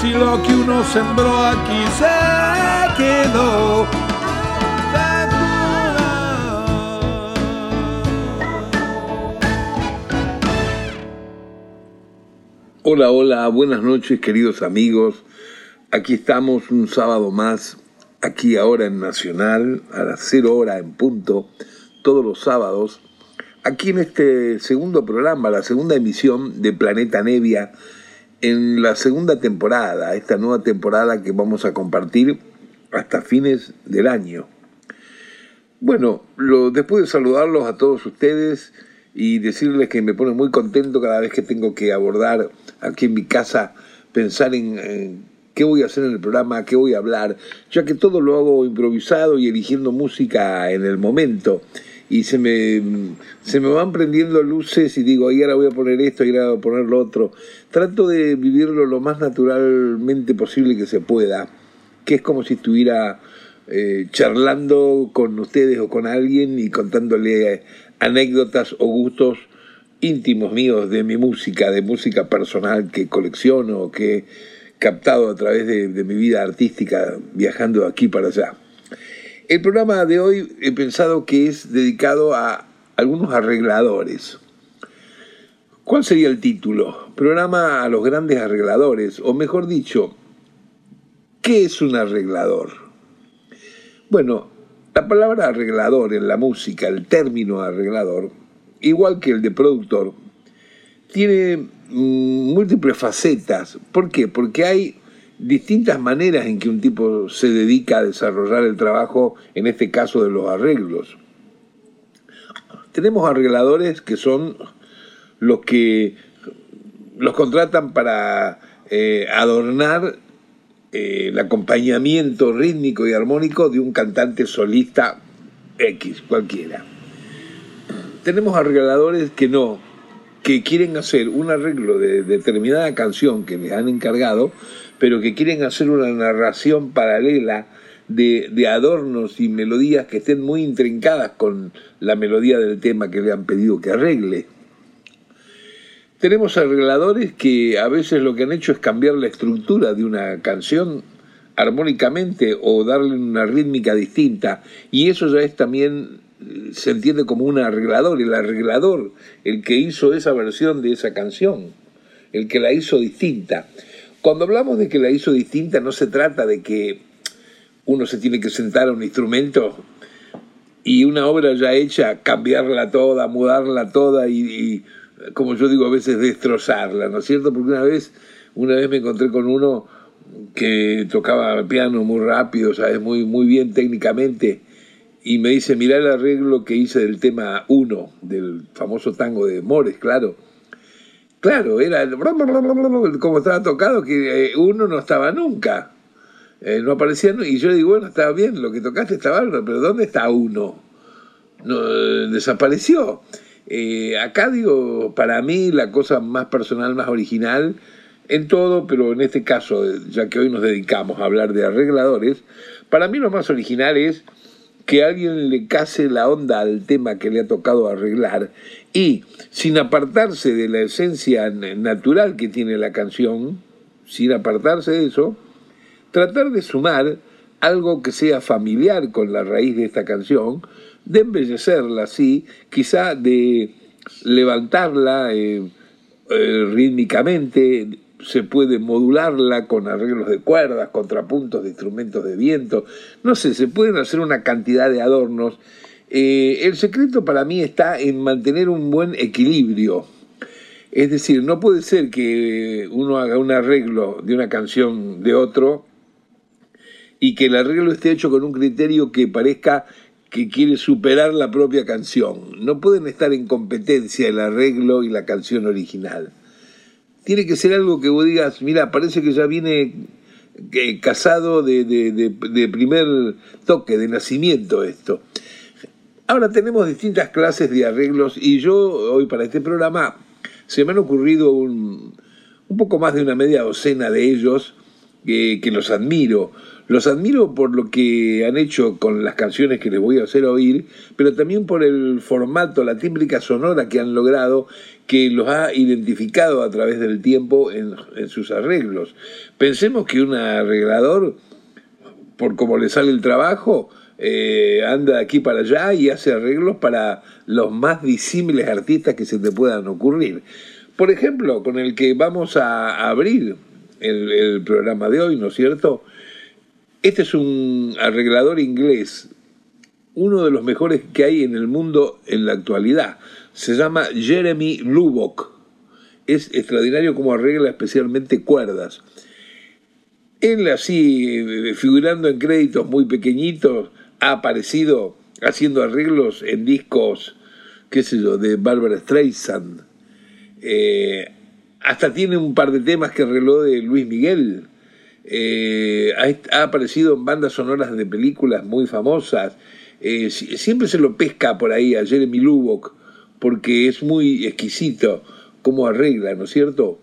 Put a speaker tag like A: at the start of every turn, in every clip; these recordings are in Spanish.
A: si lo que uno sembró aquí se quedó. Hola, hola, buenas noches queridos amigos. Aquí estamos un sábado más, aquí ahora en Nacional, a las cero hora en punto, todos los sábados, aquí en este segundo programa, la segunda emisión de Planeta Nevia, en la segunda temporada, esta nueva temporada que vamos a compartir hasta fines del año. Bueno, lo, después de saludarlos a todos ustedes y decirles que me pone muy contento cada vez que tengo que abordar aquí en mi casa, pensar en, en qué voy a hacer en el programa, qué voy a hablar, ya que todo lo hago improvisado y eligiendo música en el momento y se me, se me van prendiendo luces y digo, ahí ahora voy a poner esto, ahí ahora voy a poner lo otro. Trato de vivirlo lo más naturalmente posible que se pueda, que es como si estuviera eh, charlando con ustedes o con alguien y contándole anécdotas o gustos íntimos míos de mi música, de música personal que colecciono, que he captado a través de, de mi vida artística viajando de aquí para allá. El programa de hoy he pensado que es dedicado a algunos arregladores. ¿Cuál sería el título? Programa a los grandes arregladores, o mejor dicho, ¿qué es un arreglador? Bueno, la palabra arreglador en la música, el término arreglador, igual que el de productor, tiene mm, múltiples facetas. ¿Por qué? Porque hay distintas maneras en que un tipo se dedica a desarrollar el trabajo, en este caso de los arreglos. Tenemos arregladores que son los que los contratan para eh, adornar eh, el acompañamiento rítmico y armónico de un cantante solista X, cualquiera. Tenemos arregladores que no, que quieren hacer un arreglo de determinada canción que les han encargado, pero que quieren hacer una narración paralela de, adornos y melodías que estén muy intrincadas con la melodía del tema que le han pedido que arregle. Tenemos arregladores que a veces lo que han hecho es cambiar la estructura de una canción armónicamente o darle una rítmica distinta y eso ya es también se entiende como un arreglador, el arreglador, el que hizo esa versión de esa canción, el que la hizo distinta. Cuando hablamos de que la hizo distinta, no se trata de que uno se tiene que sentar a un instrumento y una obra ya hecha, cambiarla toda, mudarla toda y, como yo digo a veces, destrozarla, ¿no es cierto? Porque una vez, una vez me encontré con uno que tocaba piano muy rápido, ¿sabes? Muy, muy bien técnicamente, y me dice, mirá el arreglo que hice del tema 1, del famoso tango de Mores, claro Claro, era como estaba tocado, que eh, uno no estaba nunca. Eh, no aparecía, y yo digo, bueno, estaba bien, lo que tocaste estaba pero ¿dónde está uno? No, desapareció. Eh, acá digo, para mí la cosa más personal, más original, en todo, pero en este caso, ya que hoy nos dedicamos a hablar de arregladores, para mí lo más original es que alguien le case la onda al tema que le ha tocado arreglar y, sin apartarse de la esencia natural que tiene la canción, sin apartarse de eso, tratar de sumar algo que sea familiar con la raíz de esta canción, de embellecerla así, quizá de levantarla eh, eh, rítmicamente, se puede modularla con arreglos de cuerdas, contrapuntos de instrumentos de viento, no sé, se pueden hacer una cantidad de adornos. Eh, el secreto para mí está en mantener un buen equilibrio. Es decir, no puede ser que uno haga un arreglo de una canción de otro y que el arreglo esté hecho con un criterio que parezca que quiere superar la propia canción. No pueden estar en competencia el arreglo y la canción original tiene que ser algo que vos digas, mira, parece que ya viene casado de, primer toque, de nacimiento esto. Ahora tenemos distintas clases de arreglos y yo hoy para este programa se me han ocurrido un, un poco más de una media docena de ellos que los admiro. Los admiro por lo que han hecho con las canciones que les voy a hacer oír, pero también por el formato, la tímbrica sonora que han logrado, que los ha identificado a través del tiempo en, sus arreglos. Pensemos que un arreglador, por cómo le sale el trabajo, eh, anda de aquí para allá y hace arreglos para los más disímiles artistas que se te puedan ocurrir. Por ejemplo, con el que vamos a abrir el programa de hoy, ¿no es cierto? Este es un arreglador inglés, uno de los mejores que hay en el mundo en la actualidad. Se llama Jeremy Lubbock. Es extraordinario como arregla especialmente cuerdas. Él así, figurando en créditos muy pequeñitos, ha aparecido haciendo arreglos en discos, qué sé yo, de Barbara Streisand. Eh, hasta tiene un par de temas que arregló de Luis Miguel. Eh, ha, aparecido en bandas sonoras de películas muy famosas. Eh, siempre se lo pesca por ahí a Jeremy Lubbock, porque es muy exquisito cómo arregla, ¿no es cierto?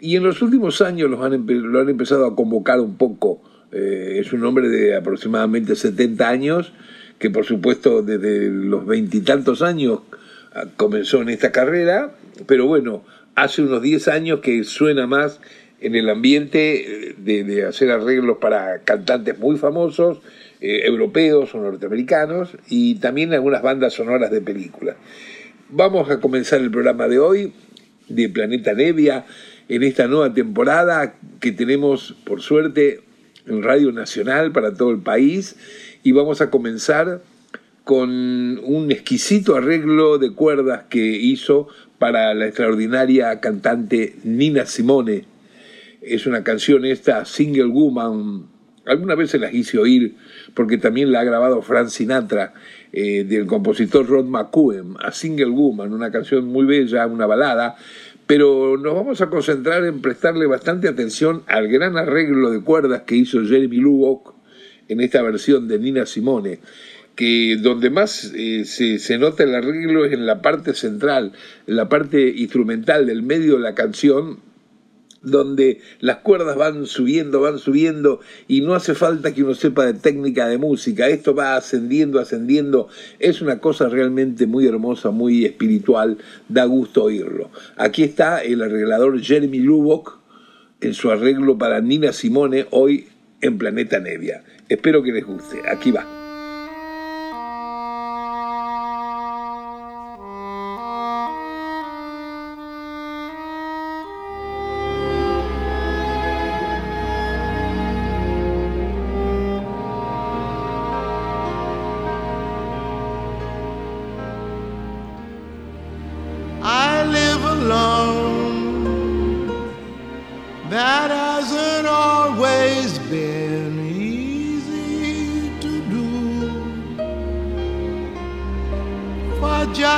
A: Y en los últimos años lo han empezado a convocar un poco. Eh, es un hombre de aproximadamente 70 años, que por supuesto desde los veintitantos años ah, comenzó en esta carrera, pero bueno, hace unos 10 años que suena más en el ambiente eh, de, hacer arreglos para cantantes muy famosos, eh, europeos o norteamericanos, y también algunas bandas sonoras de películas. Vamos a comenzar el programa de hoy de Planeta Nevia en esta nueva temporada que tenemos, por suerte, en Radio Nacional para todo el país, y vamos a comenzar con un exquisito arreglo de cuerdas que hizo para la extraordinaria cantante Nina Simone, es una canción esta, Single Woman, alguna vez se la hice oír porque también la ha grabado Frank Sinatra eh, del compositor Rod McCuen, a Single Woman, una canción muy bella, una balada, pero nos vamos a concentrar en prestarle bastante atención al gran arreglo de cuerdas que hizo Jeremy Lubbock en esta versión de Nina Simone que donde más eh, se, se, nota el arreglo es en la parte central, en la parte instrumental del medio de la canción, donde las cuerdas van subiendo, van subiendo y no hace falta que uno sepa de técnica de música, esto va ascendiendo, ascendiendo, es una cosa realmente muy hermosa, muy espiritual, da gusto oírlo. Aquí está el arreglador Jeremy Lubbock en su arreglo para Nina Simone hoy en Planeta Nevia. Espero que les guste, aquí va.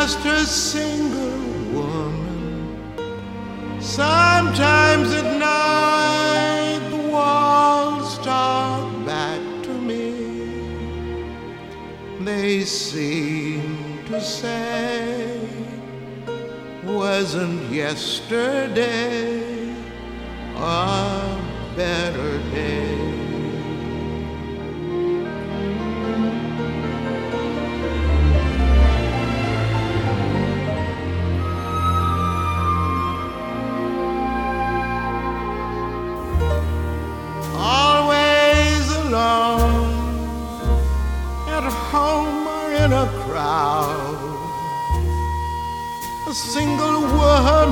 B: just a single woman. Sometimes at night the walls talk back to me. They seem to say, wasn't yesterday.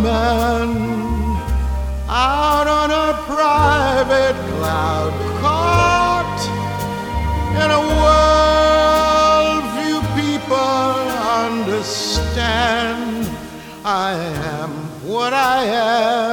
B: man out on a private cloud caught in a world few people understand. I am what I am.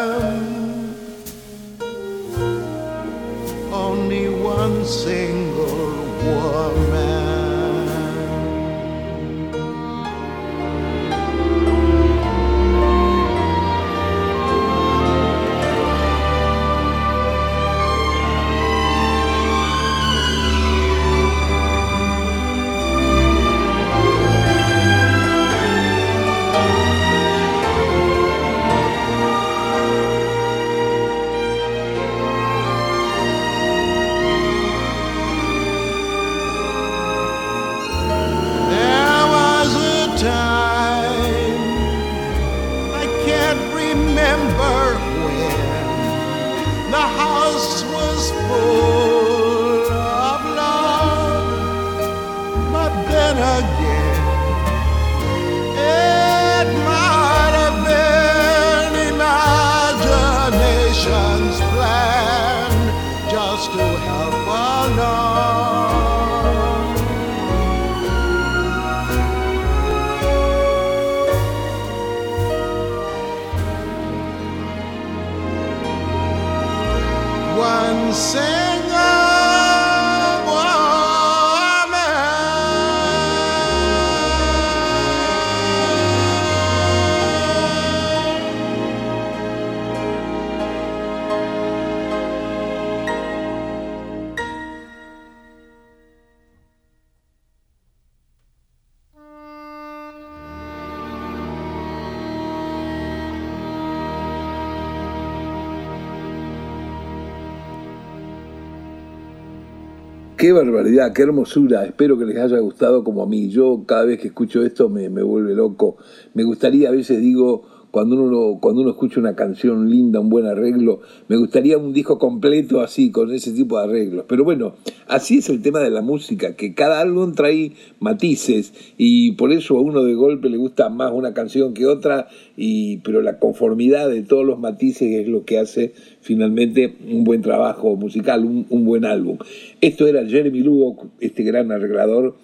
A: Qué barbaridad, qué hermosura. Espero que les haya gustado como a mí. Yo cada vez que escucho esto me, me vuelve loco. Me gustaría, a veces digo, cuando uno, cuando uno escucha una canción linda, un buen arreglo, me gustaría un disco completo así, con ese tipo de arreglos. Pero bueno, así es el tema de la música, que cada álbum trae matices y por eso a uno de golpe le gusta más una canción que otra, y, pero la conformidad de todos los matices es lo que hace finalmente un buen trabajo musical, un, un buen álbum. Esto era Jeremy Lugo, este gran arreglador,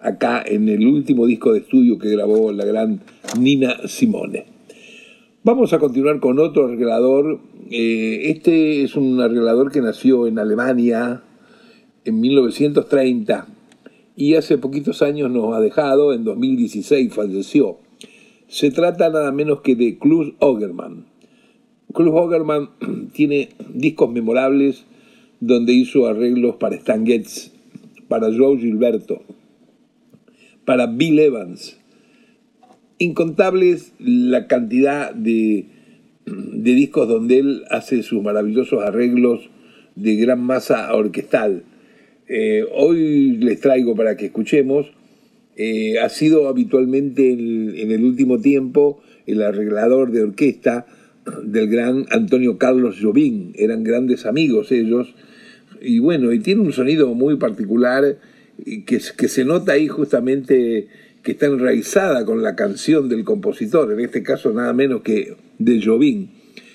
A: acá en el último disco de estudio que grabó la gran Nina Simone. Vamos a continuar con otro arreglador. Eh, este es un arreglador que nació en Alemania en 1930 y hace poquitos años nos ha dejado, en 2016 falleció. Se trata nada menos que de Klus Ogerman. Klus Ogerman tiene discos memorables donde hizo arreglos para Stan Getz, para Joe Gilberto, para Bill Evans, incontables la cantidad de, discos donde él hace sus maravillosos arreglos de gran masa orquestal. Eh, hoy les traigo para que escuchemos, eh, ha sido habitualmente en, el último tiempo el arreglador de orquesta del gran Antonio Carlos Jobim, eran grandes amigos ellos, y bueno, y tiene un sonido muy particular que, que se nota ahí justamente que está enraizada con la canción del compositor, en este caso nada menos que de Jobim.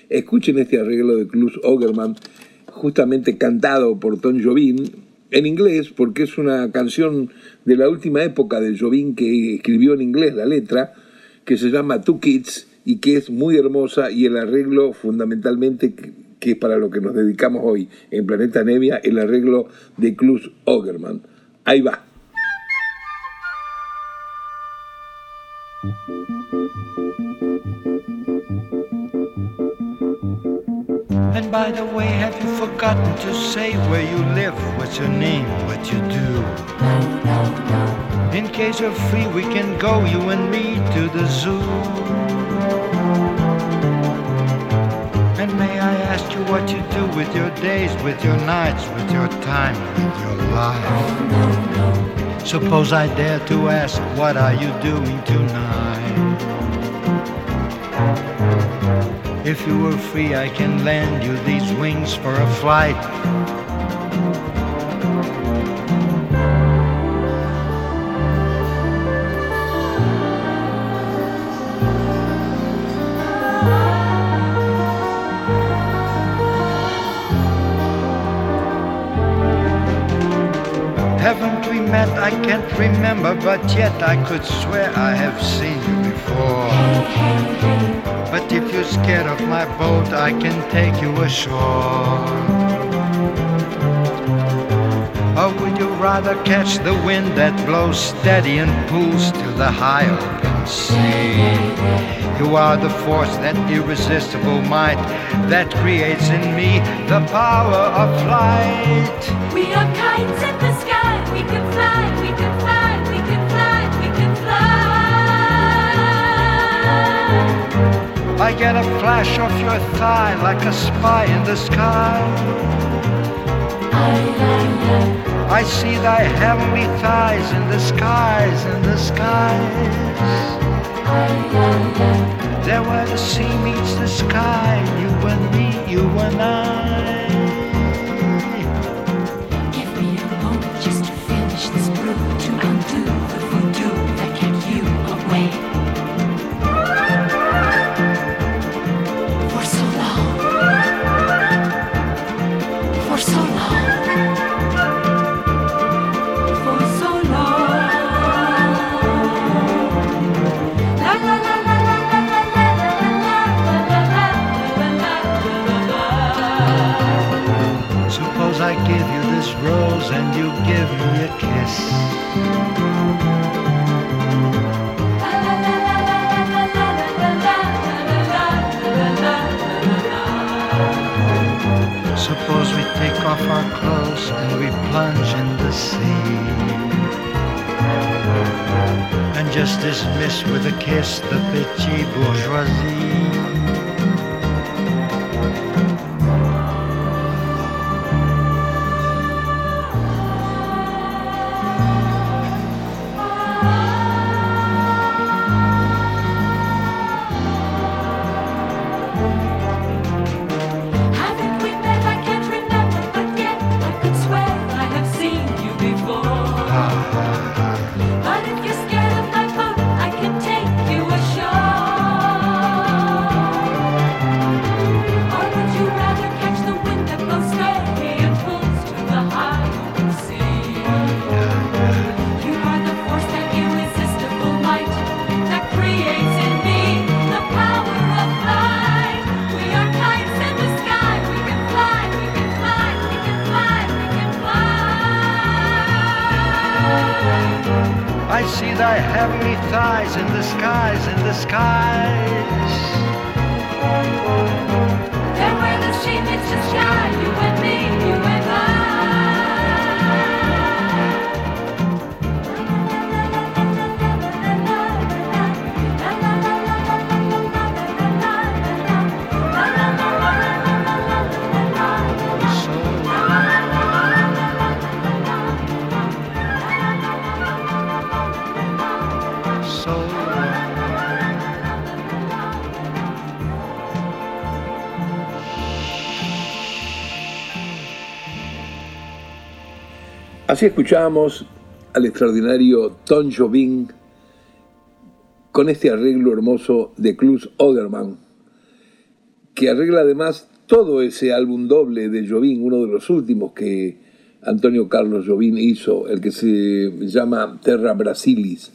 A: Escuchen este arreglo de Klus Ogerman, justamente cantado por Tom Jobim, en inglés, porque es una canción de la última época de Jobim que escribió en inglés la letra, que se llama Two Kids y que es muy hermosa y el arreglo fundamentalmente que, es para lo que nos dedicamos hoy en Planeta Nevia, el arreglo de Klus Ogerman. Ahí va.
C: And by the way, have you forgotten to say where you live? What's your name? What you do?
D: No, no, no.
C: In case you're free, we can go, you and me, to the zoo. And may I ask you what you do with your days, with your nights, with your time, with your life? Suppose I dare to ask, what are you doing tonight? If you were free, I can lend you these wings for a flight. I can't remember, but yet I could swear I have seen you before. But if you're scared of my boat, I can take you ashore. Or would you rather catch the wind that blows steady and pulls to the high open sea? You are the force, that irresistible might that creates in me the power of flight.
D: We are kites in the sky. We can fly. We can fly. We can fly. We can fly.
C: I get a flash of your thigh like a spy in the sky. I see thy heavenly thighs in the skies, in the skies. There where the sea meets the sky, you and me, you and I. rose and you give me a kiss. Suppose we take off our clothes and we plunge in the sea. And just dismiss with a kiss the petit bourgeoisie.
A: Así escuchábamos al extraordinario Tom Jobim con este arreglo hermoso de Klus Oderman, que arregla además todo ese álbum doble de Jobim, uno de los últimos que Antonio Carlos Jobim hizo, el que se llama Terra Brasilis.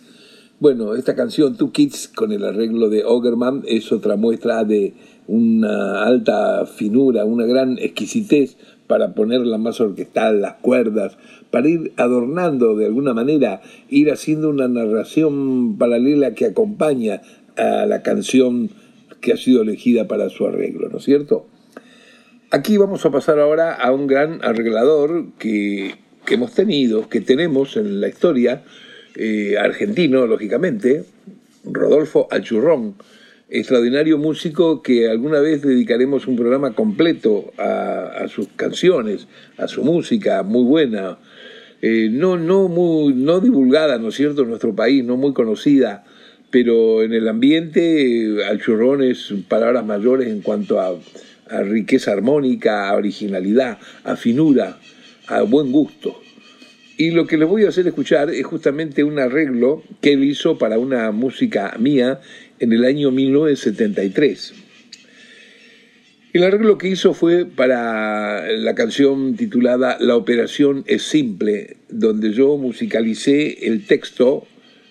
A: Bueno, esta canción Two Kids con el arreglo de Ogerman es otra muestra de una alta finura, una gran exquisitez para ponerla más orquestal, las cuerdas, para ir adornando de alguna manera, ir haciendo una narración paralela que acompaña a la canción que ha sido elegida para su arreglo, ¿no es cierto? Aquí vamos a pasar ahora a un gran arreglador que, que hemos tenido, que tenemos en la historia, eh, argentino, lógicamente, Rodolfo Achurrón, extraordinario músico que alguna vez dedicaremos un programa completo a, sus canciones, a su música, muy buena, eh, no, no, muy, no divulgada, ¿no es cierto?, en nuestro país, no muy conocida, pero en el ambiente, Achurrón es palabras mayores en cuanto a, a riqueza armónica, a originalidad, a finura, a buen gusto. Y lo que les voy a hacer escuchar es justamente un arreglo que él hizo para una música mía en el año 1973. El arreglo que hizo fue para la canción titulada La operación es simple, donde yo musicalicé el texto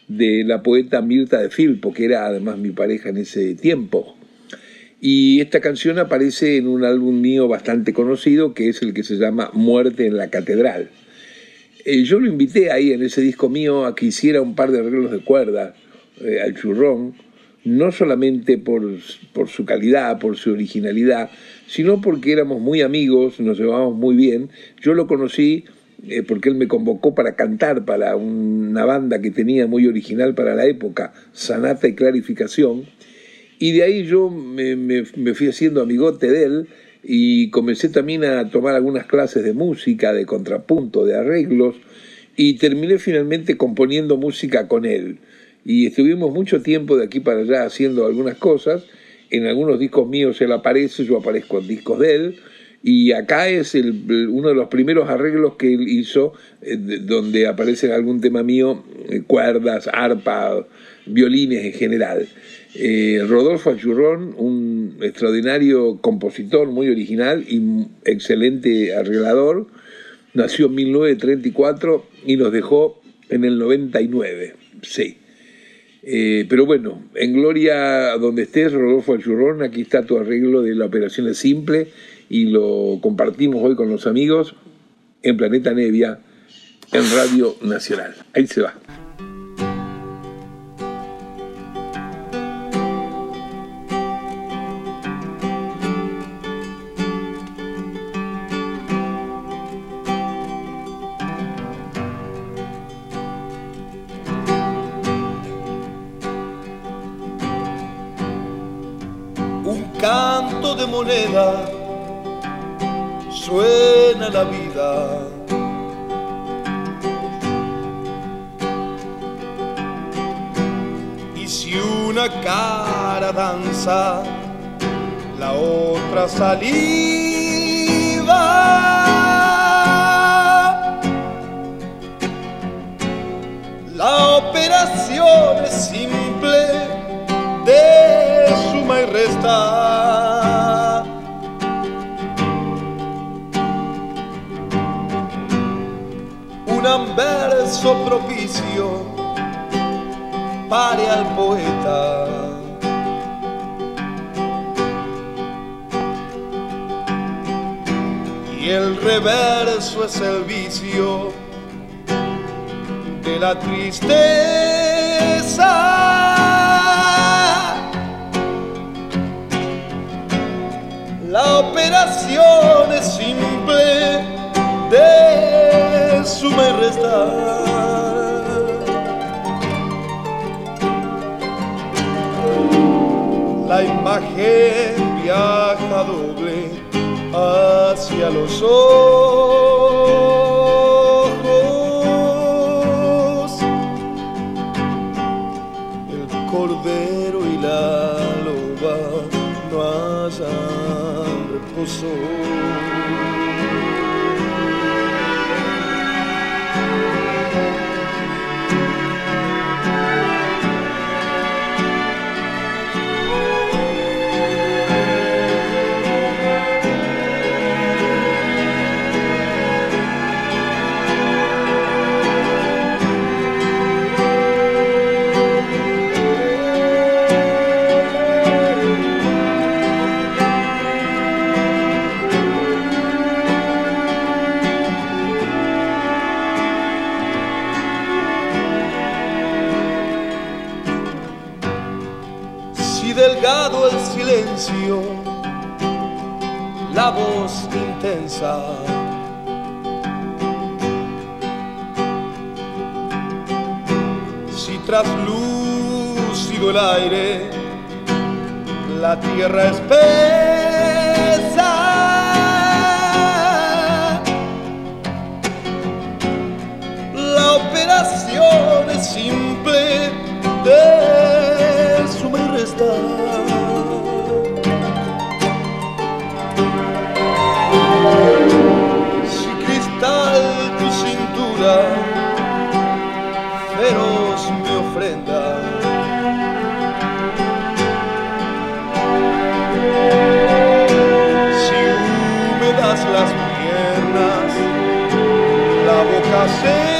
A: de la poeta Mirta de Filpo, que era además mi pareja en ese tiempo. Y esta canción aparece en un álbum mío bastante conocido, que es el que se llama Muerte en la Catedral. Eh, yo lo invité ahí en ese disco mío a que hiciera un par de arreglos de cuerda eh, al churrón, no solamente por, por su calidad, por su originalidad, sino porque éramos muy amigos, nos llevábamos muy bien. Yo lo conocí eh, porque él me convocó para cantar para una banda que tenía muy original para la época, Sanata y Clarificación, y de ahí yo me, me- me fui haciendo amigote de él y comencé también a tomar algunas clases de música, de contrapunto, de arreglos, y terminé finalmente componiendo música con él. Y estuvimos mucho tiempo de aquí para allá haciendo algunas cosas. En algunos discos míos él aparece, yo aparezco en discos de él. Y acá es el- uno de los primeros arreglos que él hizo, eh, de- donde aparece en algún tema mío eh, cuerdas, arpa, violines en general. Eh, Rodolfo Achurrón, un extraordinario compositor, muy original y excelente arreglador, nació en 1934 y nos dejó en el 99. Sí. Pero bueno, en gloria donde estés, Rodolfo Achurrón, aquí está tu arreglo de la operación simple y lo compartimos hoy con los amigos en Planeta Nevia, en Radio Nacional. Ahí se va.
E: un canto de moneda, Y si una cara danza, la otra saliva. La operación es simple de suma y resta. Un anverso propicio pare al poeta. Y el reverso es el vicio de la tristeza. La operación es simple de suma y restar. La imagen viaja doble hacia los ojos. El cordero y la loba no hallan reposo. Delgado el silencio, la voz intensa. Si traslúcido el aire, la tierra espesa. La operación es simple de suma y restar. La boca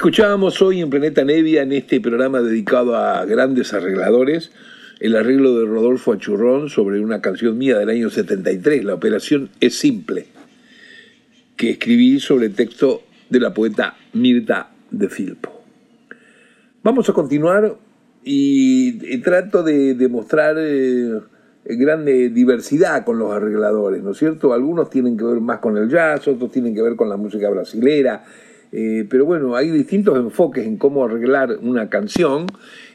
A: Escuchábamos hoy en Planeta Nevia, en este programa dedicado a grandes arregladores, el arreglo de Rodolfo Achurrón sobre una canción mía del año 73, La operación es simple, que escribí sobre texto de la poeta Mirta de Filpo. Vamos a continuar y trato de demostrar eh, grande diversidad con los arregladores, ¿no es cierto? Algunos tienen que ver más con el jazz, otros tienen que ver con la música brasilera, eh, pero bueno, hay distintos enfoques en cómo arreglar una canción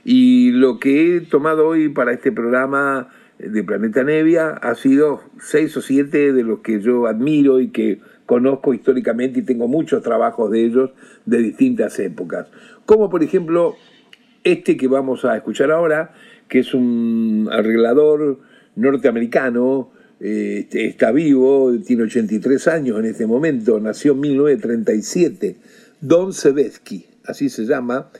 A: y lo que he tomado hoy para este programa de Planeta Nevia ha sido seis o siete de los que yo admiro y que conozco históricamente y tengo muchos trabajos de ellos de distintas épocas. Como por ejemplo este que vamos a escuchar ahora, que es un arreglador norteamericano, eh, está vivo, tiene 83 años en este momento, nació en 1937, Don Sebesky, así se llama.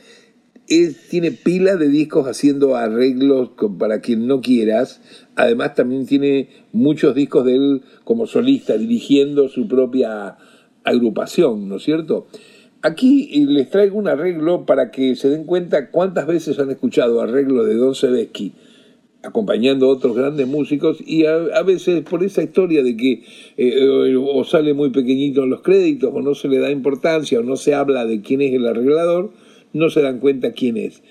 A: Él tiene pila de discos haciendo arreglos para quien no quieras. Además también tiene muchos discos de él como solista, dirigiendo su propia agrupación, ¿no es cierto? Aquí eh, les traigo un arreglo para que se den cuenta cuántas veces han escuchado arreglos de Don Sebesky acompañando a otros grandes músicos y a, veces por esa historia de que eh, o sale muy pequeñito en los créditos o no se le da importancia o no se habla de quién es el arreglador, no se dan cuenta quién es.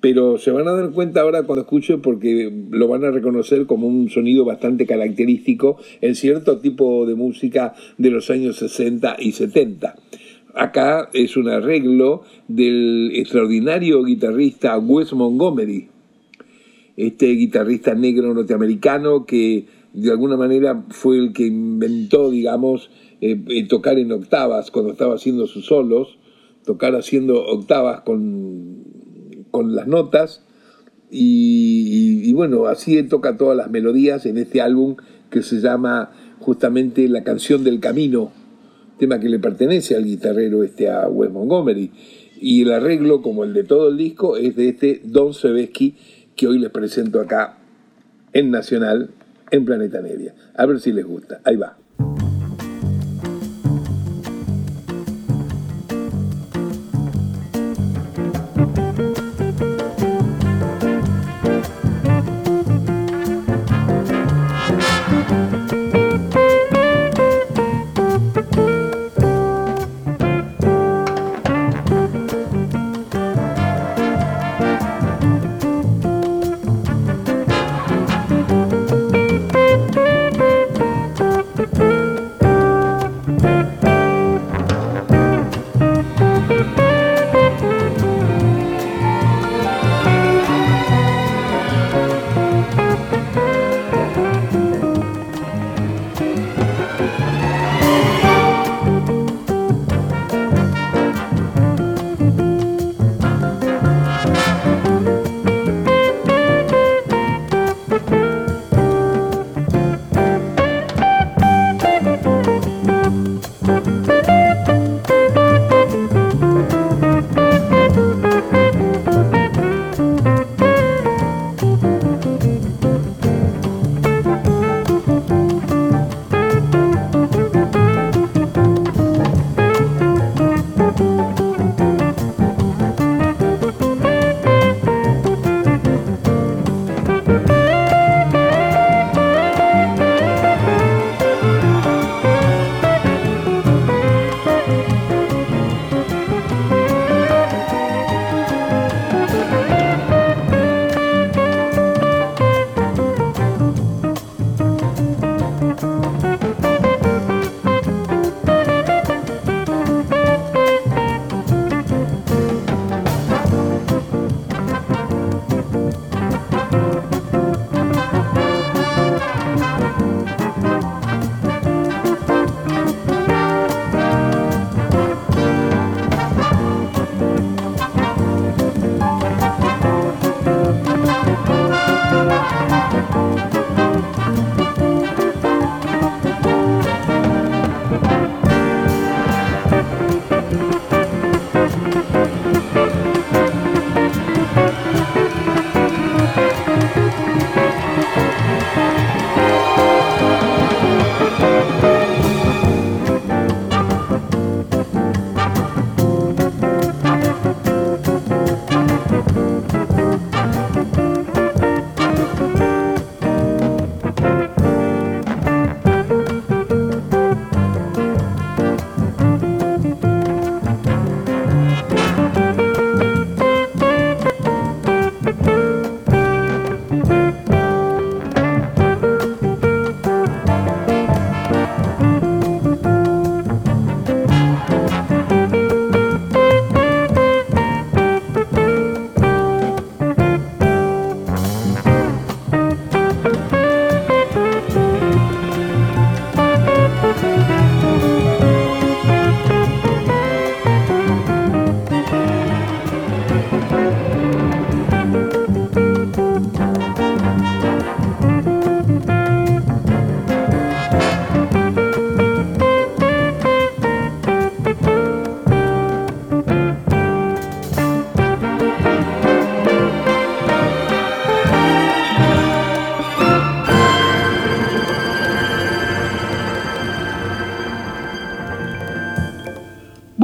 A: Pero se van a dar cuenta ahora cuando escuchen porque lo van a reconocer como un sonido bastante característico en cierto tipo de música de los años 60 y 70. Acá es un arreglo del extraordinario guitarrista Wes Montgomery, este guitarrista negro norteamericano que de alguna manera fue el que inventó, digamos, eh, eh, tocar en octavas cuando estaba haciendo sus solos, tocar haciendo octavas con, con las notas. Y, bueno, así toca todas las melodías en este álbum que se llama justamente La canción del camino, tema que le pertenece al guitarrero este a Wes Montgomery. Y el arreglo, como el de todo el disco, es de este Don Sebesky, que hoy les presento acá en Nacional, en Planeta Media. A ver si les gusta. Ahí va.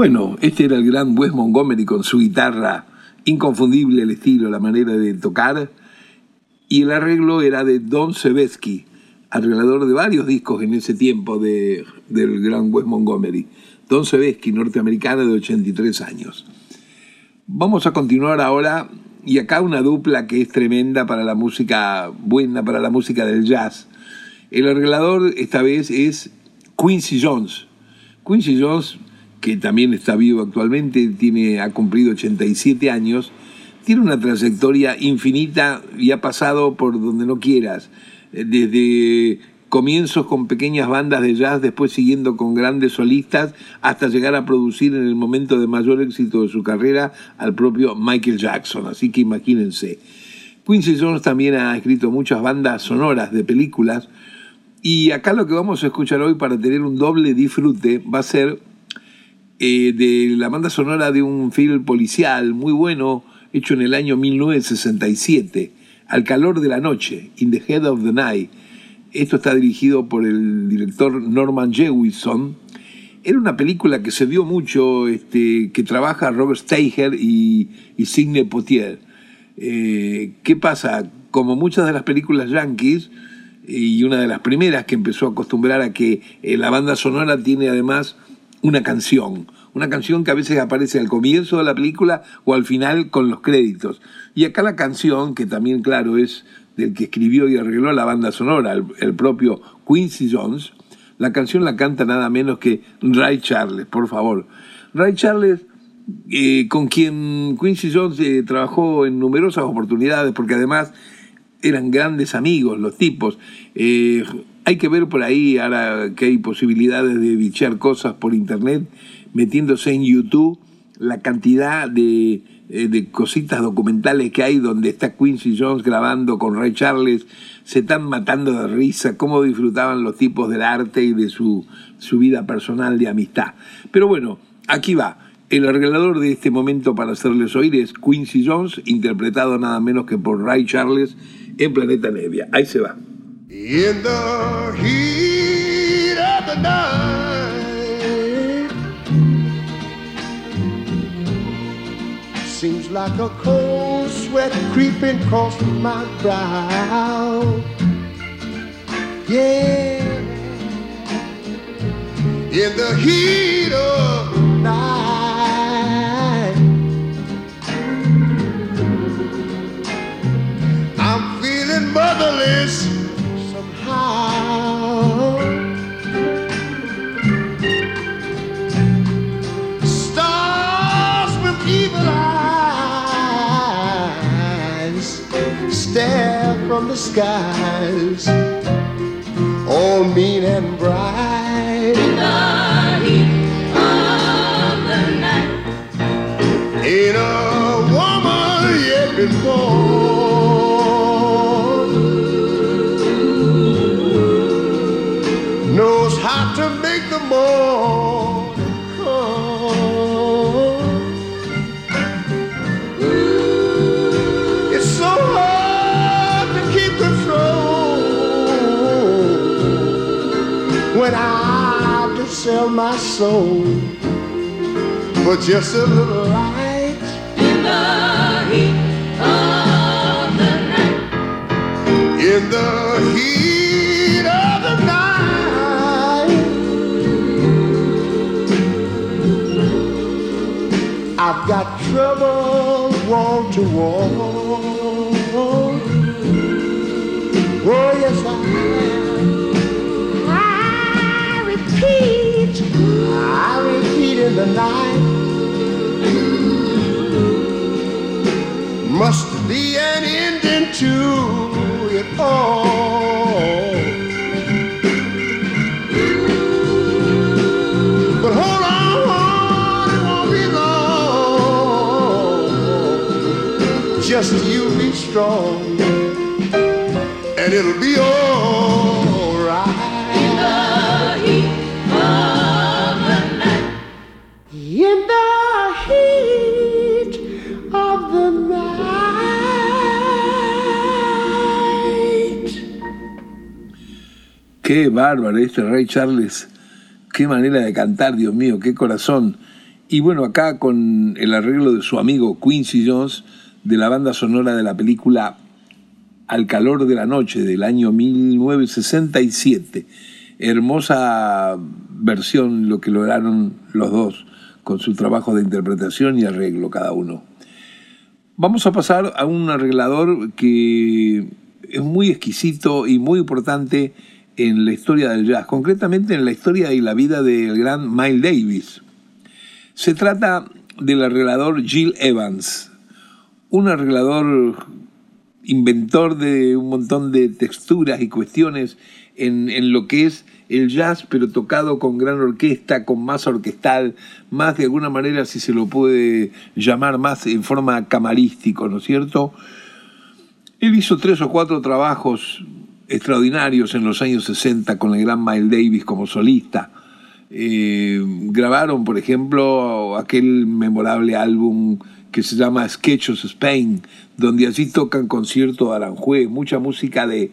A: Bueno, este era el gran Wes Montgomery con su guitarra, inconfundible el estilo, la manera de tocar, y el arreglo era de Don Sebesky, arreglador de varios discos en ese tiempo de, del gran Wes Montgomery. Don Sebesky, norteamericana de 83 años. Vamos a continuar ahora, y acá una dupla que es tremenda para la música, buena para la música del jazz. El arreglador esta vez es Quincy Jones. Quincy Jones, que también está vivo actualmente, tiene, ha cumplido 87 años, tiene una trayectoria infinita y ha pasado por donde no quieras, eh, desde comienzos con pequeñas bandas de jazz, después siguiendo con grandes solistas, hasta llegar a producir en el momento de mayor éxito de su carrera al propio Michael Jackson. Así que imagínense. Quincy Jones también ha escrito muchas bandas sonoras de películas y acá lo que vamos a escuchar hoy para tener un doble disfrute va a ser eh, de la banda sonora de un film policial muy bueno hecho en el año 1967, Al calor de la noche, In the Head of the Night. Esto está dirigido por el director Norman Jewison. Era una película que se vio mucho, este, que trabaja Robert Steiger y, y Sidney Poitier. Eh, ¿Qué pasa? Como muchas de las películas yankees, y una de las primeras que empezó a acostumbrar a que eh, la banda sonora tiene además una canción, una canción que a veces aparece al comienzo de la película o al final con los créditos. Y acá la canción, que también claro es del que escribió y arregló la banda sonora, el, propio Quincy Jones, la canción la canta nada menos que Ray Charles, por favor. Ray Charles, eh, con quien Quincy Jones eh, trabajó en numerosas oportunidades, porque además eran grandes amigos los tipos. Eh, hay que ver por ahí, ahora que hay posibilidades de bichear cosas por internet, metiéndose en YouTube, la cantidad de, eh, de cositas documentales que hay donde está Quincy Jones grabando con Ray Charles, se están matando de risa, cómo disfrutaban los tipos del arte y de su, su vida personal de amistad. Pero bueno, aquí va. El arreglador de este momento para hacerles oír es Quincy Jones, interpretado nada menos que por Ray Charles en Planeta Nevia. Ahí se va.
B: In the heat of the night, seems like a cold sweat creeping across my brow. Yeah, in the heat of the night, I'm feeling motherless from the skies, all mean and bright. Sell my soul for just a little light. In the heat of the night, In the heat of the night, I've got trouble wall to wall. In the night. Must be an ending to it all. But hold on, it won't be long. Just you be strong, and it'll be alright.
A: Bárbaro este Ray Charles. Qué manera de cantar, Dios mío, qué corazón. Y bueno, acá con el arreglo de su amigo Quincy Jones de la banda sonora de la película Al calor de la noche del año 1967. Hermosa versión lo que lograron los dos con su trabajo de interpretación y arreglo cada uno. Vamos a pasar a un arreglador que es muy exquisito y muy importante en la historia del jazz, concretamente en la historia y la vida del gran Miles Davis. Se trata del arreglador Gil Evans, un arreglador inventor de un montón de texturas y cuestiones en, en, lo que es el jazz, pero tocado con gran orquesta, con más orquestal, más de alguna manera, si se lo puede llamar, más en forma camarístico, ¿no es cierto? Él hizo tres o cuatro trabajos extraordinarios en los años 60 con el gran Miles Davis como solista. Eh, grabaron, por ejemplo, aquel memorable álbum que se llama Sketches Spain, donde allí tocan concierto de Aranjuez, mucha música de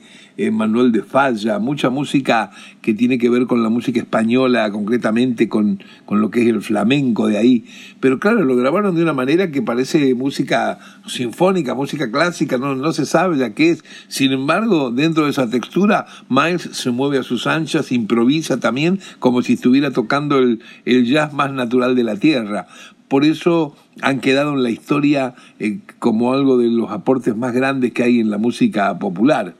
A: Manuel de Falla, mucha música que tiene que ver con la música española, concretamente con, con, lo que es el flamenco de ahí. Pero claro, lo grabaron de una manera que parece música sinfónica, música clásica, no, no se sabe ya qué es. Sin embargo, dentro de esa textura, Miles se mueve a sus anchas, improvisa también, como si estuviera tocando el, el jazz más natural de la tierra. Por eso han quedado en la historia eh, como algo de los aportes más grandes que hay en la música popular.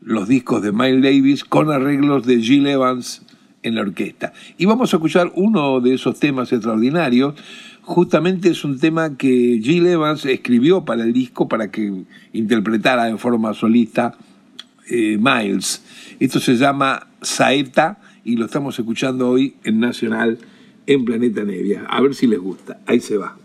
A: Los discos de Miles Davis con arreglos de Gil Evans en la orquesta. Y vamos a escuchar uno de esos temas extraordinarios. Justamente es un tema que Gil Evans escribió para el disco para que interpretara en forma solista eh, Miles. Esto se llama Saeta y lo estamos escuchando hoy en Nacional en Planeta Nevia. A ver si les gusta. Ahí se va.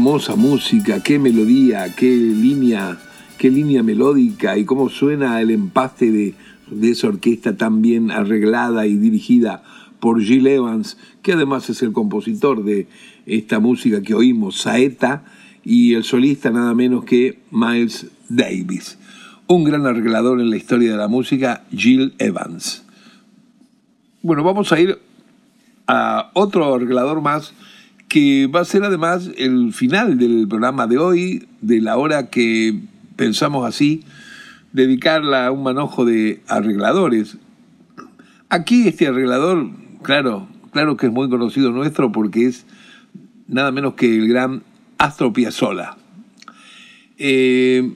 A: Hermosa música, qué melodía, qué línea, qué línea melódica y cómo suena el empaste de, de esa orquesta tan bien arreglada y dirigida por Gil Evans, que además es el compositor de esta música que oímos, Saeta, y el solista nada menos que Miles Davis. Un gran arreglador en la historia de la música, Gil Evans. Bueno, vamos a ir a otro arreglador más que va a ser además el final del programa de hoy, de la hora que pensamos así, dedicarla a un manojo de arregladores. Aquí este arreglador, claro, claro que es muy conocido nuestro porque es nada menos que el gran Astor Piazzolla. Eh,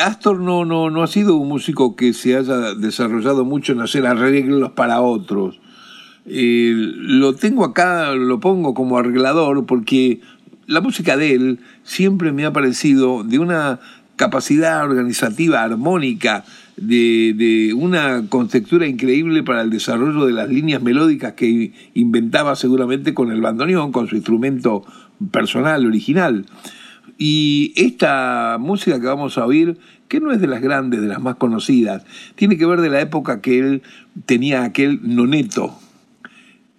A: Astor no, no, no ha sido un músico que se haya desarrollado mucho en hacer arreglos para otros. Eh, lo tengo acá, lo pongo como arreglador porque la música de él siempre me ha parecido de una capacidad organizativa, armónica, de, una contextura increíble para el desarrollo de las líneas melódicas que inventaba seguramente con el bandoneón, con su instrumento personal, original. Y esta música que vamos a oír, que no es de las grandes, de las más conocidas, tiene que ver de la época que él tenía aquel noneto,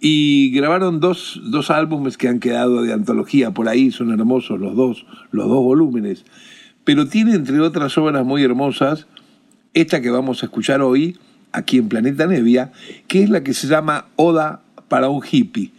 A: y grabaron dos, dos, álbumes que han quedado de antología por ahí, son hermosos los dos, los dos volúmenes. Pero tiene entre otras obras muy hermosas, esta que vamos a escuchar hoy, aquí en Planeta Nevia, que es la que se llama Oda para un hippie.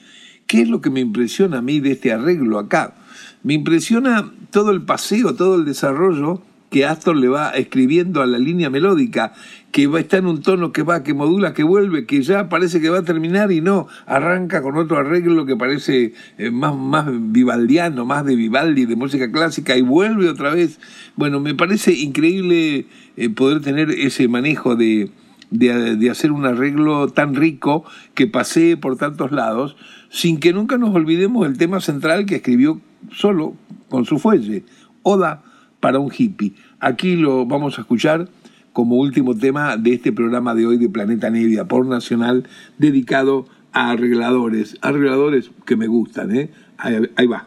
A: ¿Qué es lo que me impresiona a mí de este arreglo acá? Me impresiona todo el paseo, todo el desarrollo que Astor le va escribiendo a la línea melódica, que va, está en un tono que va, que modula, que vuelve, que ya parece que va a terminar y no, arranca con otro arreglo que parece eh, más, más vivaldiano, más de Vivaldi, de música clásica, y vuelve otra vez. Bueno, me parece increíble eh, poder tener ese manejo de, de, hacer un arreglo tan rico que pasee por tantos lados, sin que nunca nos olvidemos el tema central que escribió solo con su fuelle, Oda para un hippie. Aquí lo vamos a escuchar como último tema de este programa de hoy de Planeta Nevia por Nacional, dedicado a arregladores, arregladores que me gustan, ¿eh? ahí, ahí va.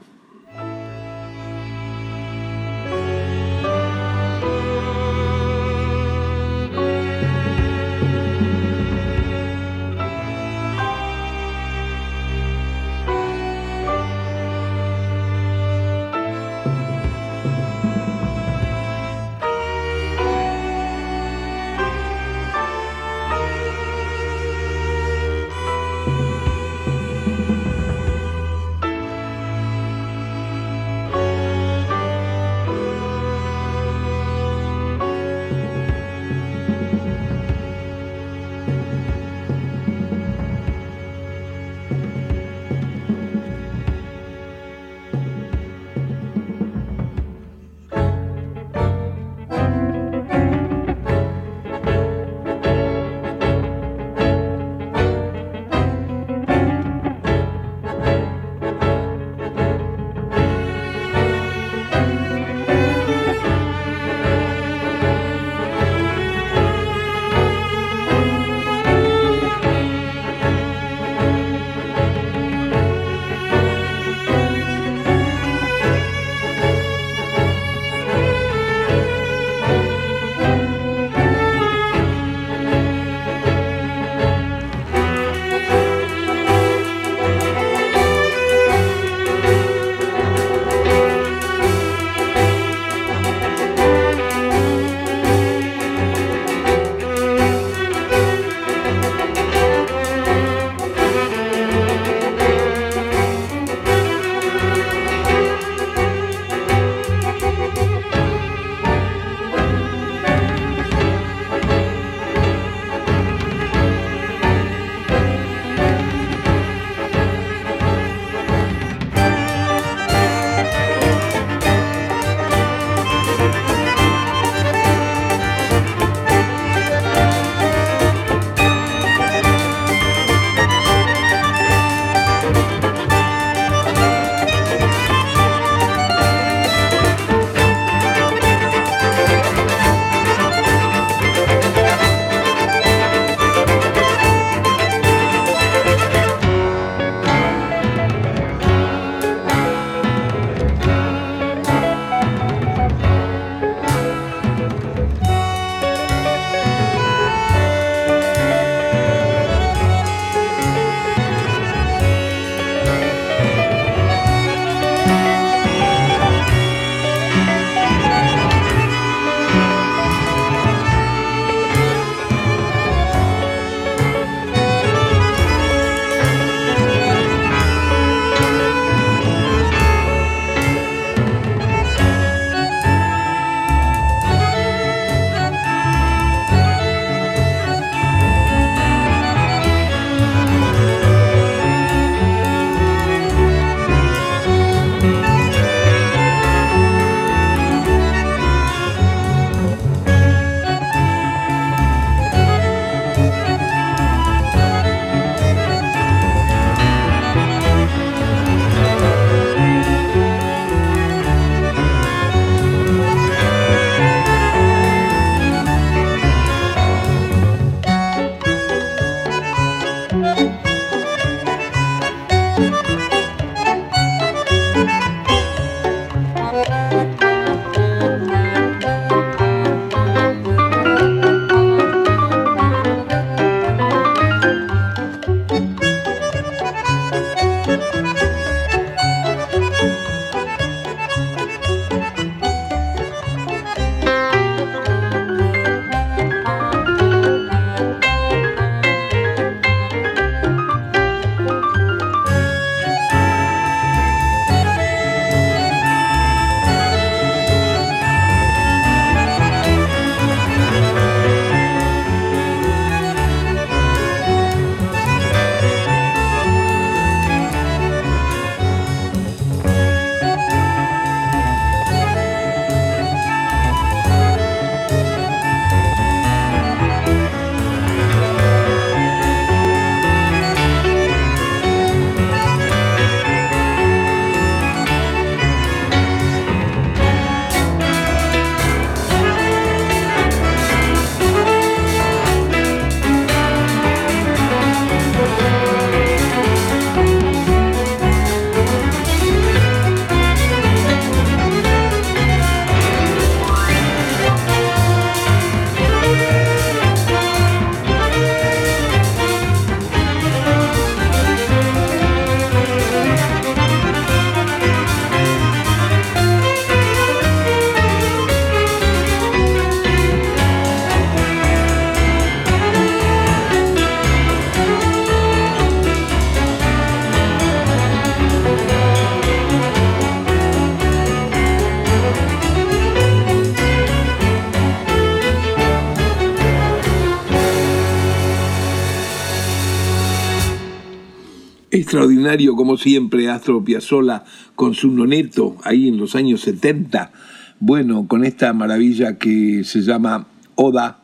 A: Como siempre, Astro Piazzolla con su noneto ahí en los años 70. Bueno, con esta maravilla que se llama Oda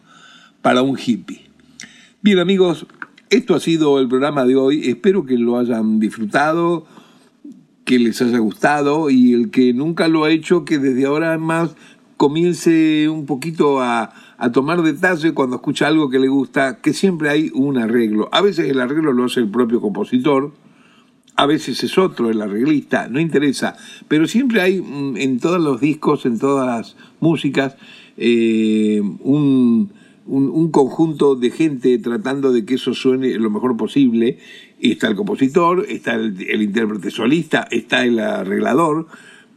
A: para un hippie. Bien, amigos, esto ha sido el programa de hoy. Espero que lo hayan disfrutado, que les haya gustado y el que nunca lo ha hecho, que desde ahora más comience un poquito a, a tomar detalle cuando escucha algo que le gusta, que siempre hay un arreglo. A veces el arreglo lo hace el propio compositor, a veces es otro el arreglista, no interesa, pero siempre hay mm, en todos los discos, en todas las músicas, eh, un, un- un conjunto de gente tratando de que eso suene lo mejor posible. Está el compositor, está el, el intérprete solista, está el arreglador,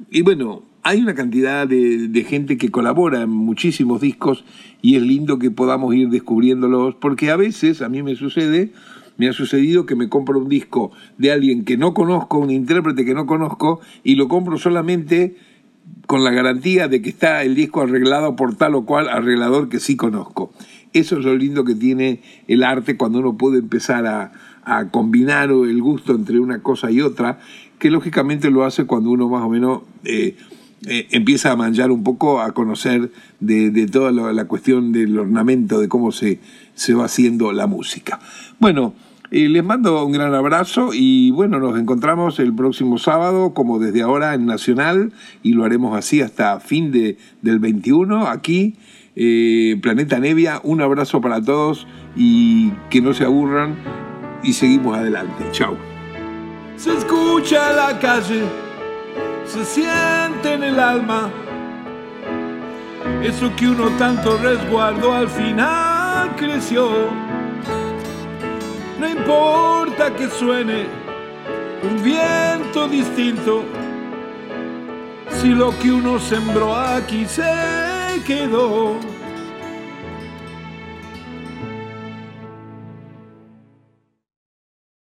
A: y bueno, hay una cantidad de, de gente que colabora en muchísimos discos y es lindo que podamos ir descubriéndolos, porque a veces, a mí me sucede, me ha sucedido que me compro un disco de alguien que no conozco, un intérprete que no conozco, y lo compro solamente con la garantía de que está el disco arreglado por tal o cual arreglador que sí conozco. Eso es lo lindo que tiene el arte cuando uno puede empezar a, a combinar el gusto entre una cosa y otra, que lógicamente lo hace cuando uno más o menos eh, eh, empieza a manchar un poco, a conocer de, de toda la, la cuestión del ornamento, de cómo se, se va haciendo la música. Bueno, eh, les mando un gran abrazo y bueno, nos encontramos el próximo sábado, como desde ahora en Nacional, y lo haremos así hasta fin de, del 21, aquí, eh, Planeta Nevia. Un abrazo para todos y que no se aburran y seguimos adelante. Chao. Se escucha la calle, se siente en el alma. Eso que uno tanto resguardó al final creció. No importa que suene un viento distinto, si lo que uno sembró aquí se quedó.